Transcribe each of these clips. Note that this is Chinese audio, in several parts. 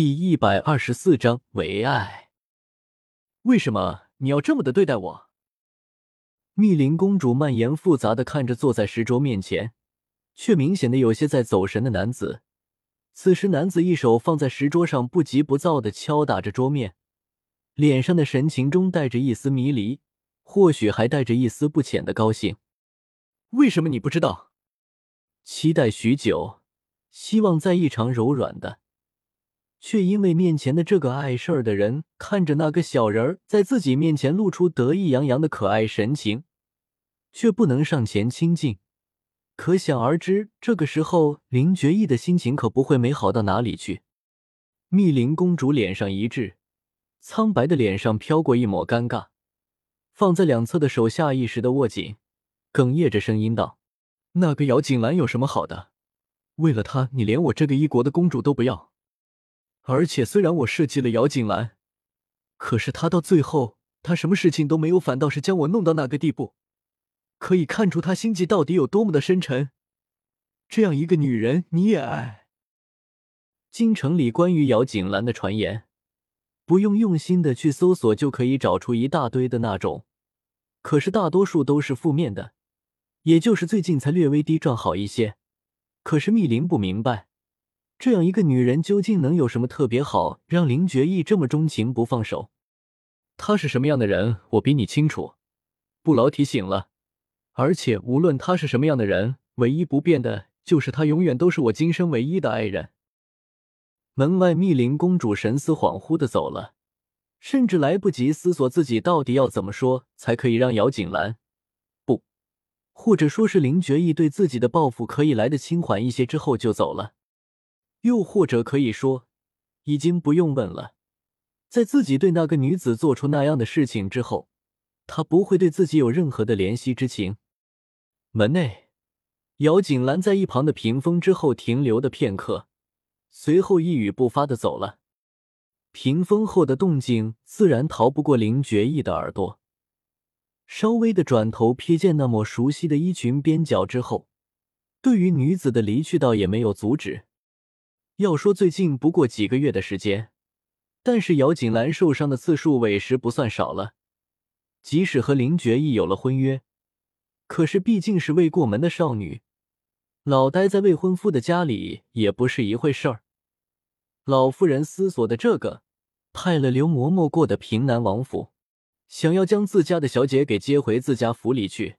第一百二十四章为爱。为什么你要这么的对待我？密林公主蔓延复杂的看着坐在石桌面前，却明显的有些在走神的男子。此时，男子一手放在石桌上，不急不躁的敲打着桌面，脸上的神情中带着一丝迷离，或许还带着一丝不浅的高兴。为什么你不知道？期待许久，希望在一场柔软的。却因为面前的这个碍事儿的人看着那个小人儿在自己面前露出得意洋洋的可爱神情，却不能上前亲近，可想而知，这个时候林觉意的心情可不会美好到哪里去。密林公主脸上一滞，苍白的脸上飘过一抹尴尬，放在两侧的手下意识的握紧，哽咽着声音道：“那个姚锦兰有什么好的？为了她，你连我这个一国的公主都不要。”而且，虽然我设计了姚锦兰，可是他到最后，他什么事情都没有，反倒是将我弄到那个地步。可以看出他心计到底有多么的深沉。这样一个女人，你也爱？京城里关于姚锦兰的传言，不用用心的去搜索就可以找出一大堆的那种，可是大多数都是负面的，也就是最近才略微低转好一些。可是密林不明白。这样一个女人究竟能有什么特别好，让林觉意这么钟情不放手？她是什么样的人，我比你清楚，不劳提醒了。而且无论她是什么样的人，唯一不变的就是她永远都是我今生唯一的爱人。门外，密林公主神思恍惚的走了，甚至来不及思索自己到底要怎么说才可以让姚锦兰不，或者说是林觉意对自己的报复可以来的轻缓一些之后就走了。又或者可以说，已经不用问了。在自己对那个女子做出那样的事情之后，他不会对自己有任何的怜惜之情。门内，姚锦兰在一旁的屏风之后停留的片刻，随后一语不发的走了。屏风后的动静自然逃不过林觉意的耳朵，稍微的转头瞥见那抹熟悉的衣裙边角之后，对于女子的离去，倒也没有阻止。要说最近不过几个月的时间，但是姚锦兰受伤的次数委实不算少了。即使和林觉意有了婚约，可是毕竟是未过门的少女，老待在未婚夫的家里也不是一回事儿。老夫人思索的这个，派了刘嬷嬷过的平南王府，想要将自家的小姐给接回自家府里去，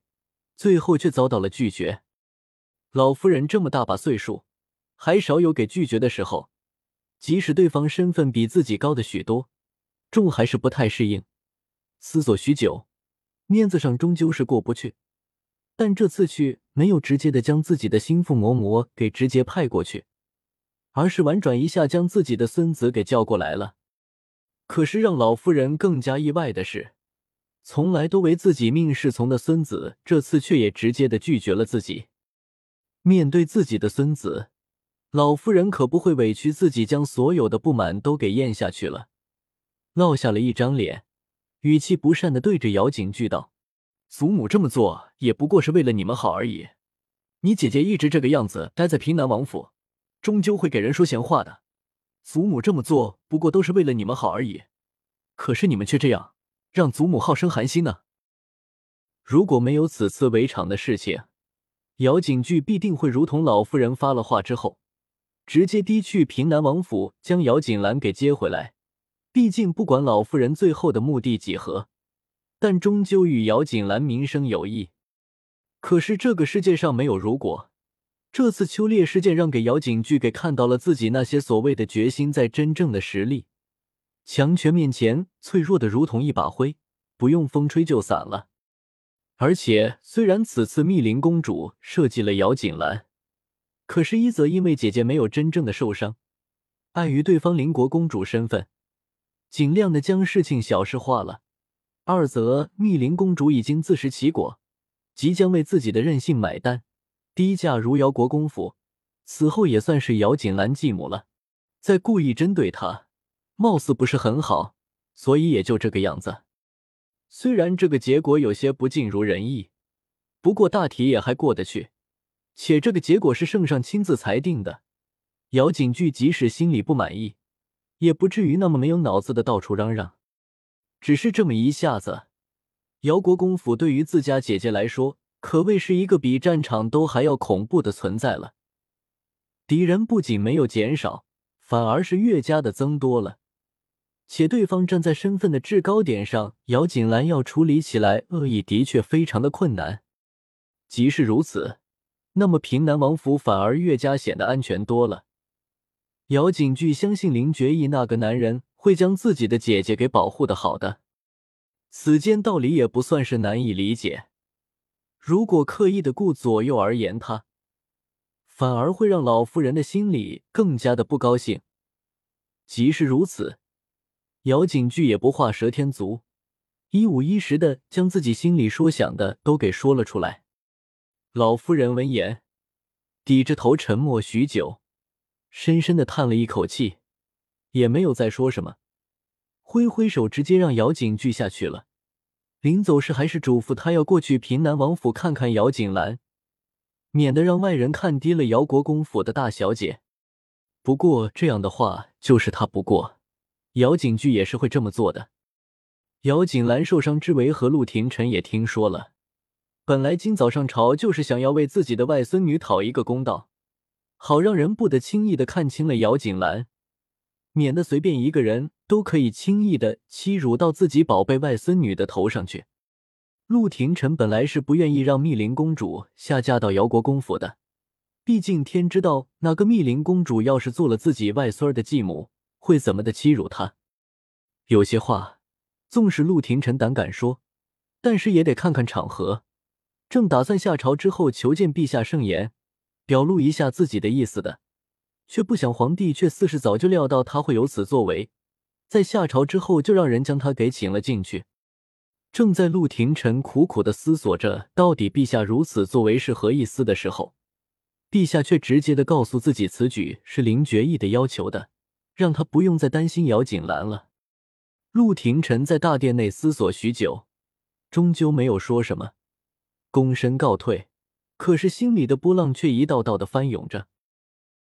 最后却遭到了拒绝。老夫人这么大把岁数。还少有给拒绝的时候，即使对方身份比自己高的许多，众还是不太适应。思索许久，面子上终究是过不去。但这次去没有直接的将自己的心腹嬷嬷给直接派过去，而是婉转一下将自己的孙子给叫过来了。可是让老夫人更加意外的是，从来都为自己命是从的孙子，这次却也直接的拒绝了自己。面对自己的孙子。老夫人可不会委屈自己，将所有的不满都给咽下去了，落下了一张脸，语气不善的对着姚景句道：“祖母这么做也不过是为了你们好而已。你姐姐一直这个样子待在平南王府，终究会给人说闲话的。祖母这么做不过都是为了你们好而已，可是你们却这样，让祖母好生寒心呢。如果没有此次围场的事情，姚景句必定会如同老夫人发了话之后。”直接逼去平南王府，将姚锦兰给接回来。毕竟，不管老夫人最后的目的几何，但终究与姚锦兰名声有益。可是，这个世界上没有如果。这次秋猎事件让给姚景句给看到了自己那些所谓的决心，在真正的实力强权面前，脆弱的如同一把灰，不用风吹就散了。而且，虽然此次密林公主设计了姚锦兰。可是，一则因为姐姐没有真正的受伤，碍于对方邻国公主身份，尽量的将事情小事化了；二则密林公主已经自食其果，即将为自己的任性买单，低价如姚国公府，此后也算是姚锦兰继母了。再故意针对她，貌似不是很好，所以也就这个样子。虽然这个结果有些不尽如人意，不过大体也还过得去。且这个结果是圣上亲自裁定的，姚景句即使心里不满意，也不至于那么没有脑子的到处嚷嚷。只是这么一下子，姚国公府对于自家姐姐来说，可谓是一个比战场都还要恐怖的存在了。敌人不仅没有减少，反而是越加的增多了。且对方站在身份的制高点上，姚锦兰要处理起来恶意的确非常的困难。即使如此，那么平南王府反而越加显得安全多了。姚景巨相信林觉义那个男人会将自己的姐姐给保护的好的，此间道理也不算是难以理解。如果刻意的顾左右而言他，反而会让老夫人的心里更加的不高兴。即使如此。姚景巨也不画蛇添足，一五一十的将自己心里说想的都给说了出来。老夫人闻言，低着头沉默许久，深深的叹了一口气，也没有再说什么，挥挥手，直接让姚景巨下去了。临走时，还是嘱咐他要过去平南王府看看姚景兰，免得让外人看低了姚国公府的大小姐。不过这样的话，就是他不过。姚景巨也是会这么做的。姚景兰受伤之围和陆廷臣也听说了。本来今早上朝就是想要为自己的外孙女讨一个公道，好让人不得轻易的看清了姚景兰，免得随便一个人都可以轻易的欺辱到自己宝贝外孙女的头上去。陆廷琛本来是不愿意让密林公主下嫁到姚国公府的，毕竟天知道那个密林公主要是做了自己外孙儿的继母。会怎么的欺辱他？有些话，纵使陆廷臣胆敢说，但是也得看看场合。正打算下朝之后求见陛下圣言，表露一下自己的意思的，却不想皇帝却似是早就料到他会有此作为，在下朝之后就让人将他给请了进去。正在陆廷臣苦苦的思索着到底陛下如此作为是何意思的时候，陛下却直接的告诉自己此举是林觉义的要求的。让他不用再担心姚锦兰了。陆廷臣在大殿内思索许久，终究没有说什么，躬身告退。可是心里的波浪却一道道的翻涌着。